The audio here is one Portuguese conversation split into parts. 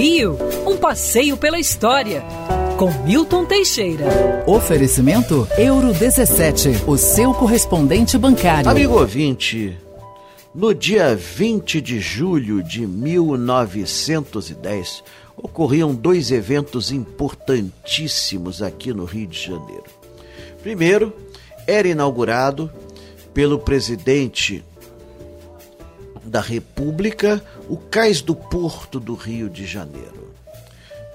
Rio, um passeio pela história. Com Milton Teixeira. Oferecimento Euro 17, o seu correspondente bancário. Amigo ouvinte, no dia 20 de julho de 1910, ocorriam dois eventos importantíssimos aqui no Rio de Janeiro. Primeiro, era inaugurado pelo presidente da República o Cais do Porto do Rio de Janeiro.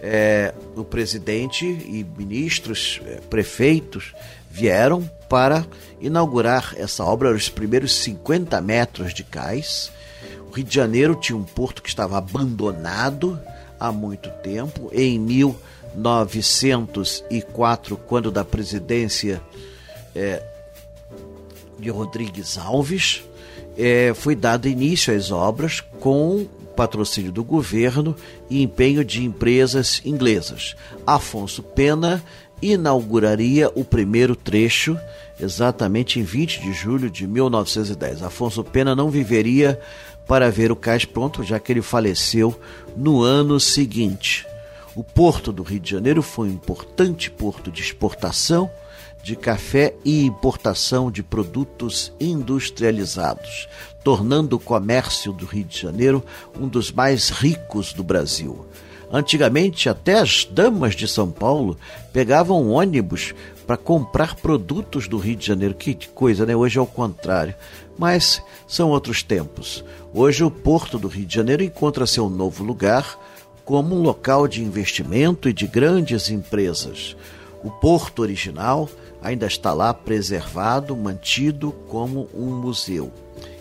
É, o presidente e ministros, é, prefeitos vieram para inaugurar essa obra, os primeiros 50 metros de cais. O Rio de Janeiro tinha um porto que estava abandonado há muito tempo. Em 1904, quando da presidência é, de Rodrigues Alves, é, foi dado início às obras com patrocínio do governo e empenho de empresas inglesas. Afonso Pena inauguraria o primeiro trecho exatamente em 20 de julho de 1910. Afonso Pena não viveria para ver o cais pronto, já que ele faleceu no ano seguinte. O porto do Rio de Janeiro foi um importante porto de exportação de café e importação de produtos industrializados, tornando o comércio do Rio de Janeiro um dos mais ricos do Brasil. Antigamente, até as damas de São Paulo pegavam ônibus para comprar produtos do Rio de Janeiro. Que coisa, né? Hoje é o contrário. Mas são outros tempos. Hoje, o Porto do Rio de Janeiro encontra seu novo lugar como um local de investimento e de grandes empresas. O porto original ainda está lá preservado, mantido como um museu.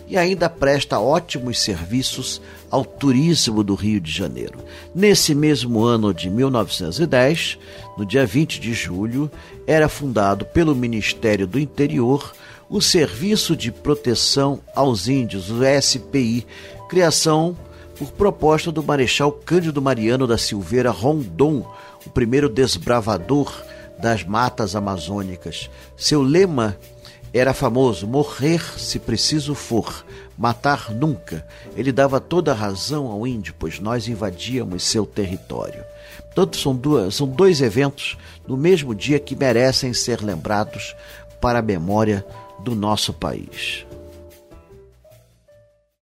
E ainda presta ótimos serviços ao turismo do Rio de Janeiro. Nesse mesmo ano de 1910, no dia 20 de julho, era fundado pelo Ministério do Interior o Serviço de Proteção aos Índios, o SPI, criação por proposta do Marechal Cândido Mariano da Silveira Rondon, o primeiro desbravador das matas amazônicas. Seu lema era famoso: morrer se preciso for, matar nunca. Ele dava toda a razão ao índio, pois nós invadíamos seu território. Portanto, são, duas, são dois eventos no mesmo dia que merecem ser lembrados para a memória do nosso país.